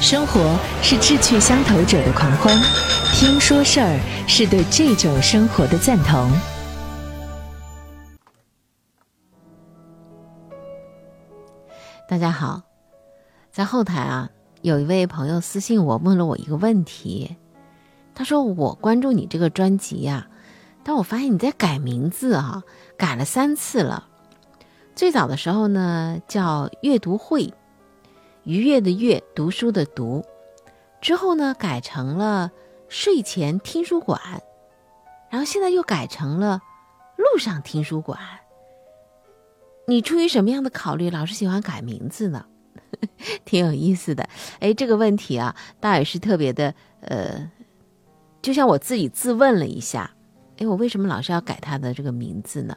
生活是志趣相投者的狂欢，听说事儿是对这种生活的赞同。大家好，在后台啊，有一位朋友私信我，问了我一个问题。他说：“我关注你这个专辑呀，但我发现你在改名字啊，改了三次了。最早的时候呢，叫阅读会，愉悦的悦，读书的读。之后呢，改成了睡前听书馆，然后现在又改成了路上听书馆。你出于什么样的考虑，老是喜欢改名字呢？挺有意思的。哎，这个问题啊，倒也是特别的，呃。”就像我自己自问了一下，哎，我为什么老是要改他的这个名字呢？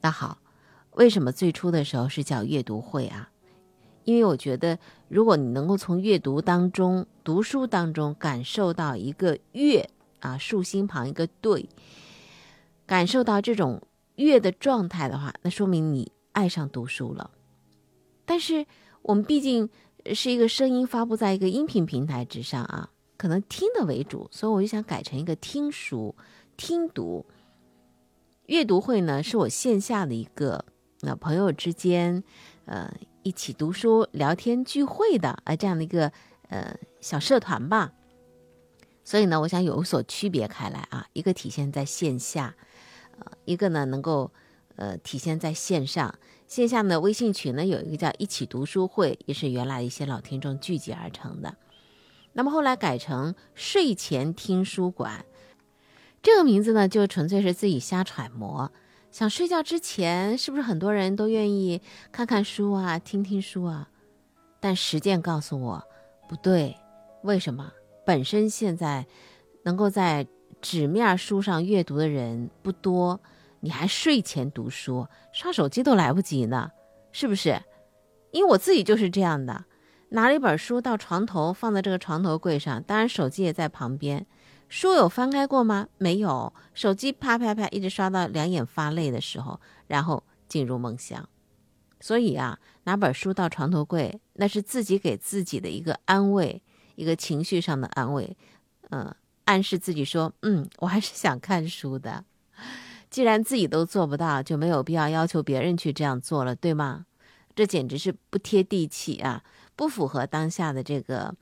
那好，为什么最初的时候是叫阅读会啊？因为我觉得，如果你能够从阅读当中、读书当中感受到一个月啊，竖心旁一个对，感受到这种阅的状态的话，那说明你爱上读书了。但是我们毕竟是一个声音发布在一个音频平台之上啊。可能听的为主，所以我就想改成一个听书、听读、阅读会呢，是我线下的一个那朋友之间，呃，一起读书、聊天、聚会的啊这样的一个呃小社团吧。所以呢，我想有所区别开来啊，一个体现在线下，呃，一个呢能够呃体现在线上。线下呢，微信群呢有一个叫一起读书会，也是原来一些老听众聚集而成的。那么后来改成睡前听书馆，这个名字呢，就纯粹是自己瞎揣摩。想睡觉之前，是不是很多人都愿意看看书啊，听听书啊？但实践告诉我，不对。为什么？本身现在能够在纸面书上阅读的人不多，你还睡前读书，刷手机都来不及呢，是不是？因为我自己就是这样的。拿了一本书到床头，放在这个床头柜上，当然手机也在旁边。书有翻开过吗？没有。手机啪啪啪一直刷到两眼发累的时候，然后进入梦乡。所以啊，拿本书到床头柜，那是自己给自己的一个安慰，一个情绪上的安慰。嗯，暗示自己说，嗯，我还是想看书的。既然自己都做不到，就没有必要要求别人去这样做了，对吗？这简直是不贴地气啊！不符合当下的这个，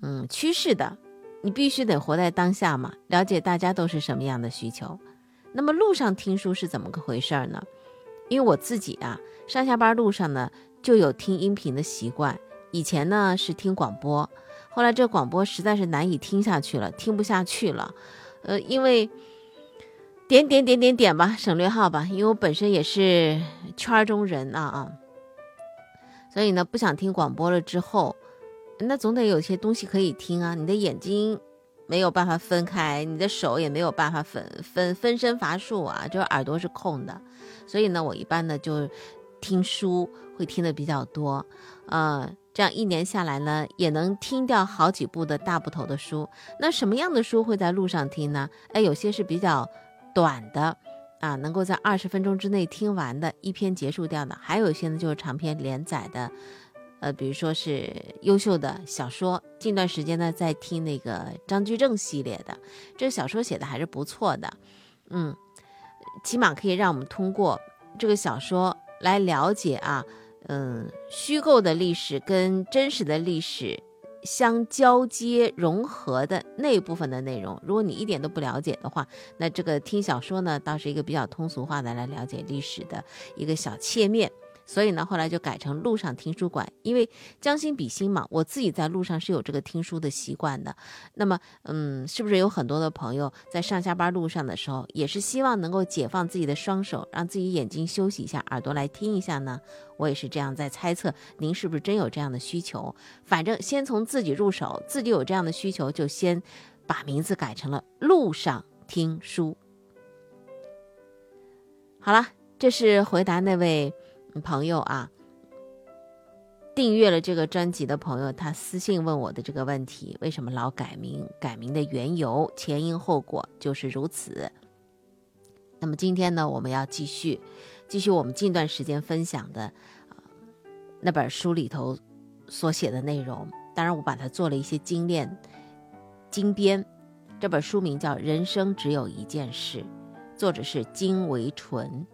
嗯，趋势的。你必须得活在当下嘛，了解大家都是什么样的需求。那么路上听书是怎么个回事儿呢？因为我自己啊，上下班路上呢就有听音频的习惯。以前呢是听广播，后来这广播实在是难以听下去了，听不下去了。呃，因为点点点点点吧，省略号吧，因为我本身也是圈中人啊啊。所以呢，不想听广播了之后，那总得有些东西可以听啊。你的眼睛没有办法分开，你的手也没有办法分分分身乏术啊，就是耳朵是空的。所以呢，我一般呢就听书会听的比较多，呃，这样一年下来呢，也能听掉好几部的大部头的书。那什么样的书会在路上听呢？哎，有些是比较短的。啊，能够在二十分钟之内听完的一篇结束掉的，还有一些呢就是长篇连载的，呃，比如说是优秀的小说。近段时间呢在听那个张居正系列的，这个小说写的还是不错的，嗯，起码可以让我们通过这个小说来了解啊，嗯，虚构的历史跟真实的历史。相交接融合的那部分的内容，如果你一点都不了解的话，那这个听小说呢，倒是一个比较通俗化的来了解历史的一个小切面。所以呢，后来就改成路上听书馆，因为将心比心嘛，我自己在路上是有这个听书的习惯的。那么，嗯，是不是有很多的朋友在上下班路上的时候，也是希望能够解放自己的双手，让自己眼睛休息一下，耳朵来听一下呢？我也是这样在猜测，您是不是真有这样的需求？反正先从自己入手，自己有这样的需求，就先把名字改成了路上听书。好了，这是回答那位。朋友啊，订阅了这个专辑的朋友，他私信问我的这个问题：为什么老改名？改名的缘由、前因后果就是如此。那么今天呢，我们要继续，继续我们近段时间分享的那本书里头所写的内容。当然我把它做了一些精炼、精编。这本书名叫《人生只有一件事》，作者是金维纯。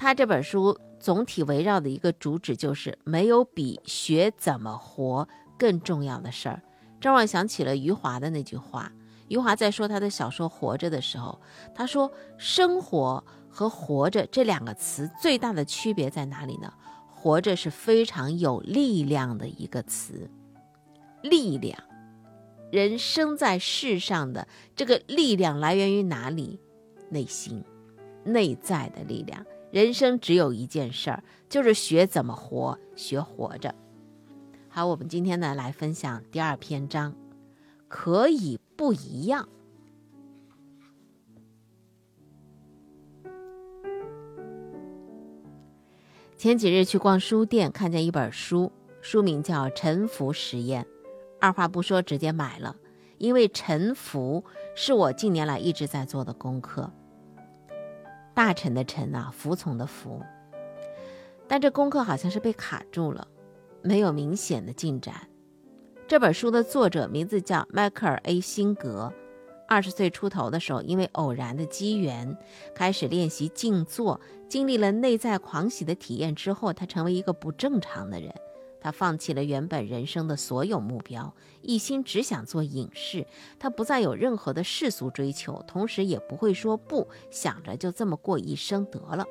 他这本书总体围绕的一个主旨就是没有比学怎么活更重要的事儿。这让我想起了余华的那句话。余华在说他的小说《活着》的时候，他说：“生活和活着这两个词最大的区别在哪里呢？活着是非常有力量的一个词，力量。人生在世上的这个力量来源于哪里？内心，内在的力量。人生只有一件事儿，就是学怎么活，学活着。”好，我们今天呢来分享第二篇章，可以不一样。前几日去逛书店，看见一本书，书名叫《沉浮实验》，二话不说直接买了，因为沉浮是我近年来一直在做的功课。大臣的臣啊，服从的服，但这功课好像是被卡住了。没有明显的进展。这本书的作者名字叫迈克尔 ·A· 辛格。二十岁出头的时候，因为偶然的机缘，开始练习静坐。经历了内在狂喜的体验之后，他成为一个不正常的人。他放弃了原本人生的所有目标，一心只想做影视。他不再有任何的世俗追求，同时也不会说不，想着就这么过一生得了。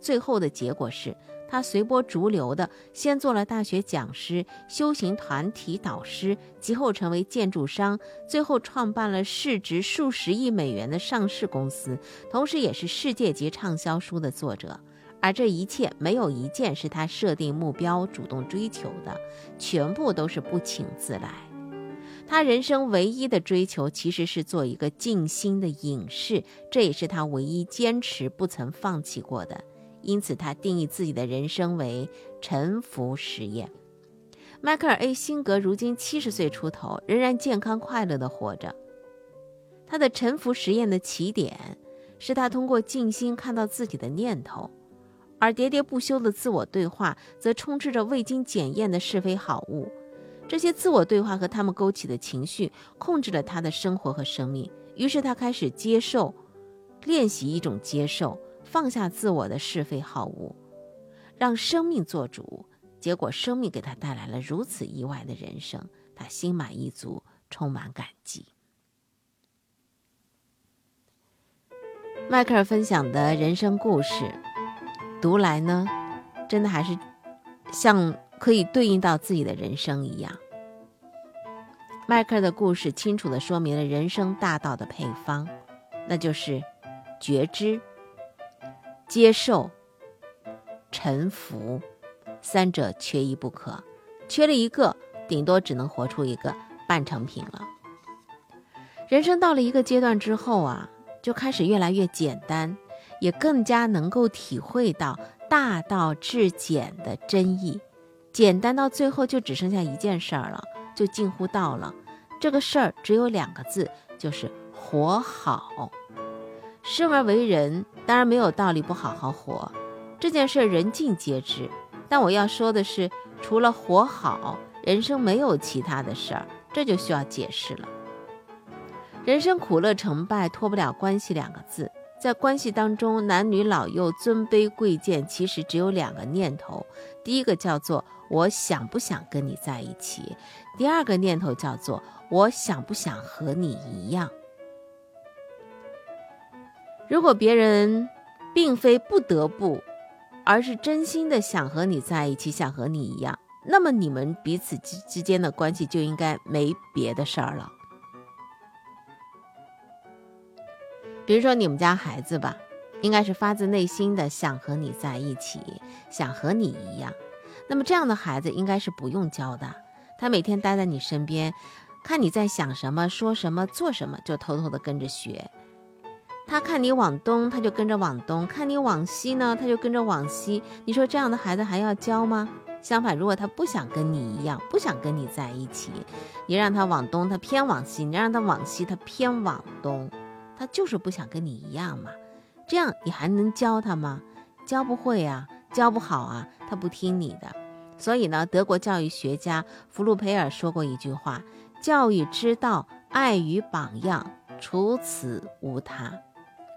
最后的结果是。他随波逐流的，先做了大学讲师、修行团体导师，其后成为建筑商，最后创办了市值数十亿美元的上市公司，同时也是世界级畅销书的作者。而这一切没有一件是他设定目标、主动追求的，全部都是不请自来。他人生唯一的追求其实是做一个静心的隐士，这也是他唯一坚持不曾放弃过的。因此，他定义自己的人生为沉浮实验。迈克尔 ·A· 辛格如今七十岁出头，仍然健康快乐地活着。他的沉浮实验的起点是他通过静心看到自己的念头，而喋喋不休的自我对话则充斥着未经检验的是非好恶。这些自我对话和他们勾起的情绪控制了他的生活和生命。于是，他开始接受，练习一种接受。放下自我的是非好恶，让生命做主。结果，生命给他带来了如此意外的人生，他心满意足，充满感激。迈克尔分享的人生故事，读来呢，真的还是像可以对应到自己的人生一样。迈克尔的故事清楚的说明了人生大道的配方，那就是觉知。接受、臣服，三者缺一不可。缺了一个，顶多只能活出一个半成品了。人生到了一个阶段之后啊，就开始越来越简单，也更加能够体会到大道至简的真意。简单到最后就只剩下一件事儿了，就近乎到了。这个事儿只有两个字，就是活好。生而为人，当然没有道理不好好活，这件事人尽皆知。但我要说的是，除了活好，人生没有其他的事儿，这就需要解释了。人生苦乐成败脱不了关系两个字，在关系当中，男女老幼、尊卑贵贱，其实只有两个念头：第一个叫做我想不想跟你在一起；第二个念头叫做我想不想和你一样。如果别人并非不得不，而是真心的想和你在一起，想和你一样，那么你们彼此之之间的关系就应该没别的事儿了。比如说你们家孩子吧，应该是发自内心的想和你在一起，想和你一样。那么这样的孩子应该是不用教的，他每天待在你身边，看你在想什么、说什么、做什么，就偷偷的跟着学。他看你往东，他就跟着往东；看你往西呢，他就跟着往西。你说这样的孩子还要教吗？相反，如果他不想跟你一样，不想跟你在一起，你让他往东，他偏往西；你让他往西，他偏往东，他就是不想跟你一样嘛。这样你还能教他吗？教不会啊，教不好啊，他不听你的。所以呢，德国教育学家弗鲁培尔说过一句话：“教育之道，爱与榜样，除此无他。”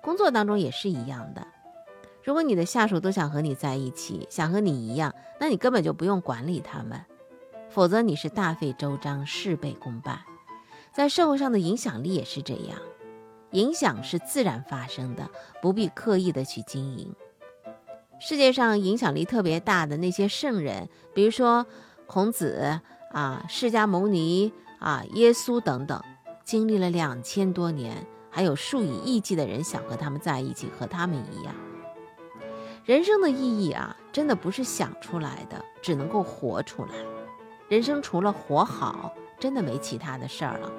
工作当中也是一样的。如果你的下属都想和你在一起，想和你一样，那你根本就不用管理他们，否则你是大费周章，事倍功半。在社会上的影响力也是这样，影响是自然发生的，不必刻意的去经营。世界上影响力特别大的那些圣人，比如说孔子啊、释迦牟尼啊、耶稣等等，经历了两千多年，还有数以亿计的人想和他们在一起，和他们一样。人生的意义啊，真的不是想出来的，只能够活出来。人生除了活好，真的没其他的事儿了。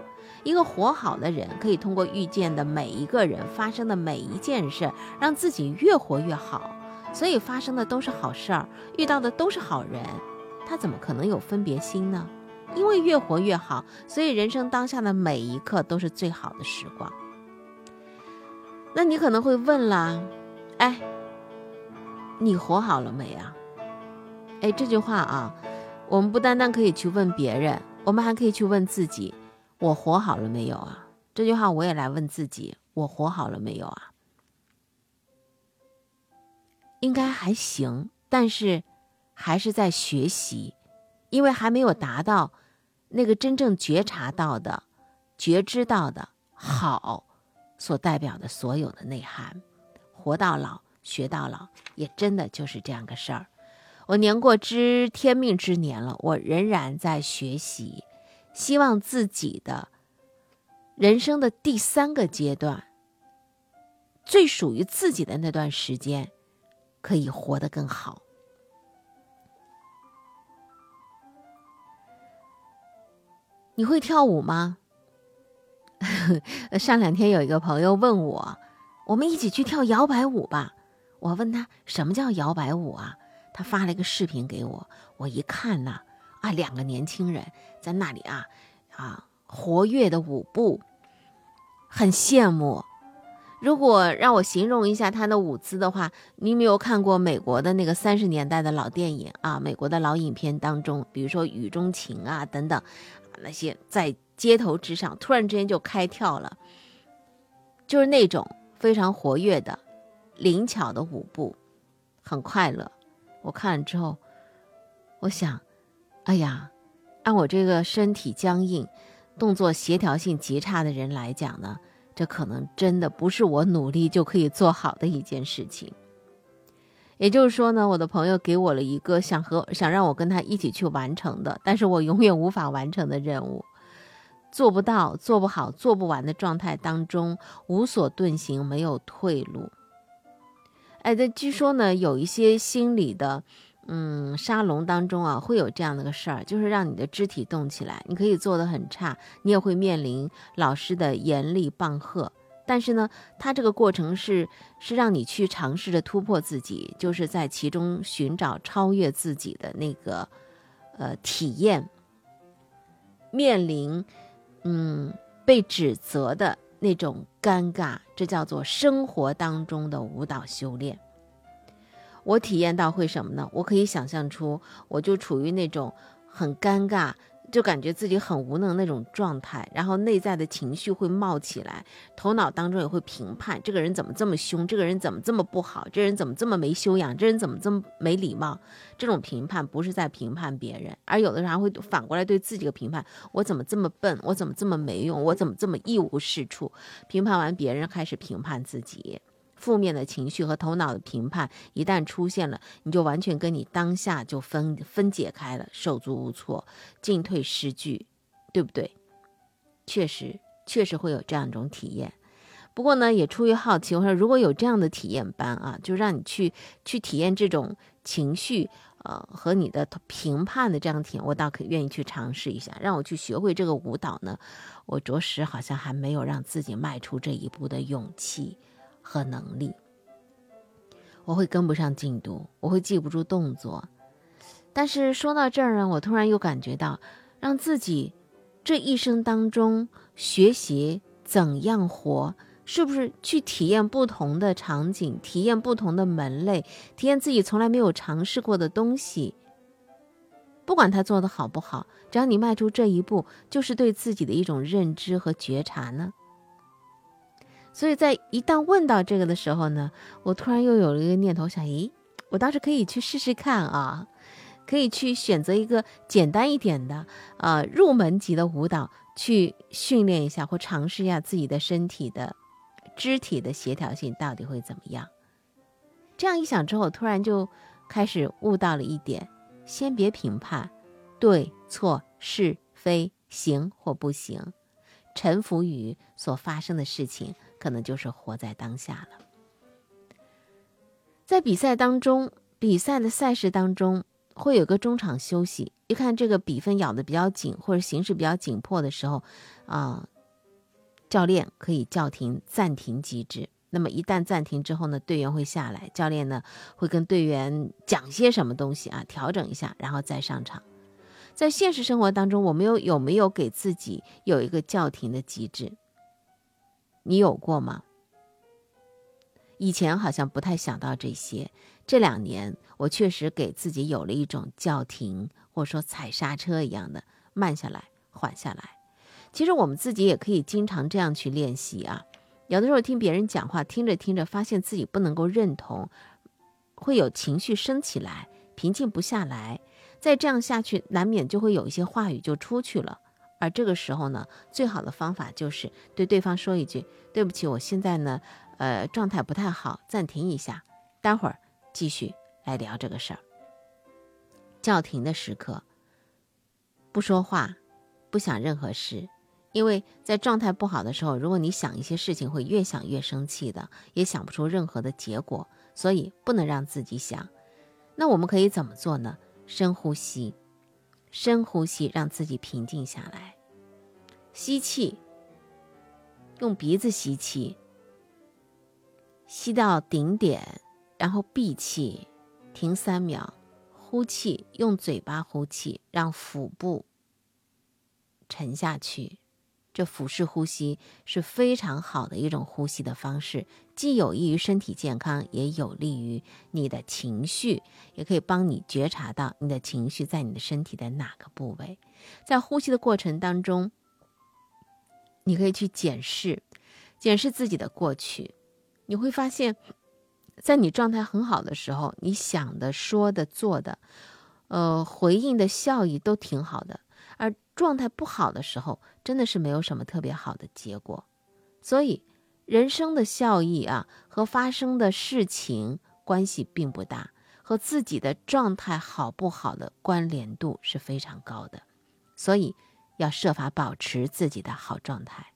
一个活好的人，可以通过遇见的每一个人发生的每一件事，让自己越活越好。所以发生的都是好事儿，遇到的都是好人，他怎么可能有分别心呢？因为越活越好，所以人生当下的每一刻都是最好的时光。那你可能会问了，哎？你活好了没啊？哎，这句话啊，我们不单单可以去问别人，我们还可以去问自己：我活好了没有啊？这句话我也来问自己：我活好了没有啊？应该还行，但是还是在学习，因为还没有达到那个真正觉察到的、觉知到的好所代表的所有的内涵。活到老。学到老，也真的就是这样个事儿。我年过知天命之年了，我仍然在学习，希望自己的人生的第三个阶段，最属于自己的那段时间，可以活得更好。你会跳舞吗？上两天有一个朋友问我，我们一起去跳摇摆舞吧。我问他什么叫摇摆舞啊？他发了一个视频给我，我一看呐，啊，两个年轻人在那里啊，啊，活跃的舞步，很羡慕。如果让我形容一下他的舞姿的话，你有没有看过美国的那个三十年代的老电影啊？美国的老影片当中，比如说《雨中情》啊等等，那些在街头之上突然之间就开跳了，就是那种非常活跃的。灵巧的舞步，很快乐。我看了之后，我想，哎呀，按我这个身体僵硬、动作协调性极差的人来讲呢，这可能真的不是我努力就可以做好的一件事情。也就是说呢，我的朋友给我了一个想和想让我跟他一起去完成的，但是我永远无法完成的任务，做不到、做不好、做不完的状态当中，无所遁形，没有退路。哎，这据说呢，有一些心理的，嗯，沙龙当中啊，会有这样的个事儿，就是让你的肢体动起来。你可以做的很差，你也会面临老师的严厉棒喝。但是呢，它这个过程是是让你去尝试着突破自己，就是在其中寻找超越自己的那个呃体验。面临嗯被指责的。那种尴尬，这叫做生活当中的舞蹈修炼。我体验到会什么呢？我可以想象出，我就处于那种很尴尬。就感觉自己很无能那种状态，然后内在的情绪会冒起来，头脑当中也会评判这个人怎么这么凶，这个人怎么这么不好，这人怎么这么没修养，这人怎么这么没礼貌。这种评判不是在评判别人，而有的人还会反过来对自己的评判：我怎么这么笨，我怎么这么没用，我怎么这么一无是处。评判完别人，开始评判自己。负面的情绪和头脑的评判一旦出现了，你就完全跟你当下就分分解开了，手足无措，进退失据，对不对？确实，确实会有这样一种体验。不过呢，也出于好奇，我说如果有这样的体验班啊，就让你去去体验这种情绪，呃，和你的评判的这样体验，我倒可愿意去尝试一下。让我去学会这个舞蹈呢，我着实好像还没有让自己迈出这一步的勇气。和能力，我会跟不上进度，我会记不住动作。但是说到这儿呢，我突然又感觉到，让自己这一生当中学习怎样活，是不是去体验不同的场景，体验不同的门类，体验自己从来没有尝试过的东西，不管他做的好不好，只要你迈出这一步，就是对自己的一种认知和觉察呢。所以在一旦问到这个的时候呢，我突然又有了一个念头，想，咦，我倒是可以去试试看啊，可以去选择一个简单一点的，呃，入门级的舞蹈去训练一下，或尝试一下自己的身体的肢体的协调性到底会怎么样。这样一想之后，突然就开始悟到了一点：先别评判对错是非行或不行，臣服于所发生的事情。可能就是活在当下了。在比赛当中，比赛的赛事当中会有个中场休息。一看这个比分咬得比较紧，或者形势比较紧迫的时候，啊，教练可以叫停暂停机制。那么一旦暂停之后呢，队员会下来，教练呢会跟队员讲些什么东西啊，调整一下，然后再上场。在现实生活当中，我们有有没有给自己有一个叫停的机制？你有过吗？以前好像不太想到这些，这两年我确实给自己有了一种叫停，或者说踩刹车一样的慢下来、缓下来。其实我们自己也可以经常这样去练习啊。有的时候听别人讲话，听着听着，发现自己不能够认同，会有情绪升起来，平静不下来。再这样下去，难免就会有一些话语就出去了。而这个时候呢，最好的方法就是对对方说一句：“对不起，我现在呢，呃，状态不太好，暂停一下，待会儿继续来聊这个事儿。”叫停的时刻，不说话，不想任何事，因为在状态不好的时候，如果你想一些事情，会越想越生气的，也想不出任何的结果，所以不能让自己想。那我们可以怎么做呢？深呼吸。深呼吸，让自己平静下来。吸气，用鼻子吸气，吸到顶点，然后闭气，停三秒。呼气，用嘴巴呼气，让腹部沉下去。这腹式呼吸是非常好的一种呼吸的方式，既有益于身体健康，也有利于你的情绪，也可以帮你觉察到你的情绪在你的身体的哪个部位。在呼吸的过程当中，你可以去检视，检视自己的过去，你会发现，在你状态很好的时候，你想的、说的、做的，呃，回应的效益都挺好的。而状态不好的时候，真的是没有什么特别好的结果。所以，人生的效益啊，和发生的事情关系并不大，和自己的状态好不好的关联度是非常高的。所以，要设法保持自己的好状态。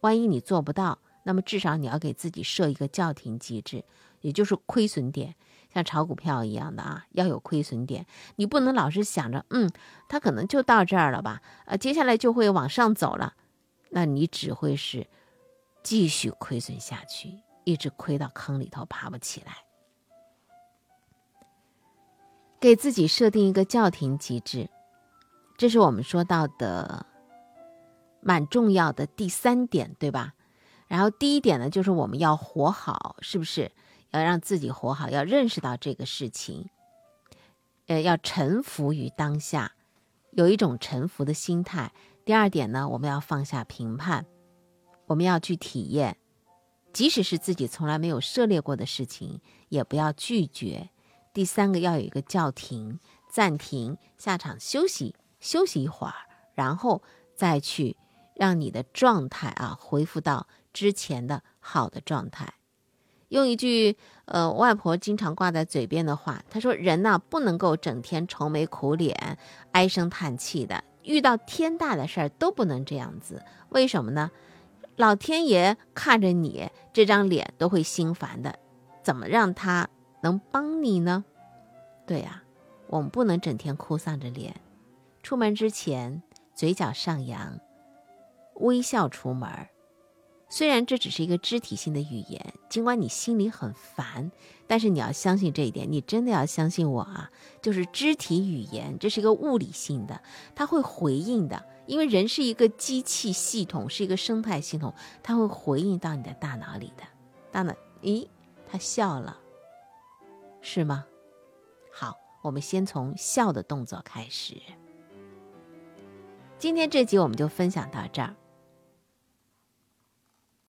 万一你做不到，那么至少你要给自己设一个叫停机制，也就是亏损点。像炒股票一样的啊，要有亏损点，你不能老是想着，嗯，它可能就到这儿了吧，呃，接下来就会往上走了，那你只会是继续亏损下去，一直亏到坑里头爬不起来。给自己设定一个叫停机制，这是我们说到的蛮重要的第三点，对吧？然后第一点呢，就是我们要活好，是不是？要让自己活好，要认识到这个事情，呃，要臣服于当下，有一种臣服的心态。第二点呢，我们要放下评判，我们要去体验，即使是自己从来没有涉猎过的事情，也不要拒绝。第三个要有一个叫停、暂停、下场休息休息一会儿，然后再去让你的状态啊恢复到之前的好的状态。用一句呃，外婆经常挂在嘴边的话，她说：“人呐，不能够整天愁眉苦脸、唉声叹气的，遇到天大的事儿都不能这样子。为什么呢？老天爷看着你这张脸都会心烦的，怎么让他能帮你呢？对呀，我们不能整天哭丧着脸，出门之前嘴角上扬，微笑出门。”虽然这只是一个肢体性的语言，尽管你心里很烦，但是你要相信这一点，你真的要相信我啊！就是肢体语言，这是一个物理性的，它会回应的，因为人是一个机器系统，是一个生态系统，它会回应到你的大脑里的。大脑，咦，他笑了，是吗？好，我们先从笑的动作开始。今天这集我们就分享到这儿。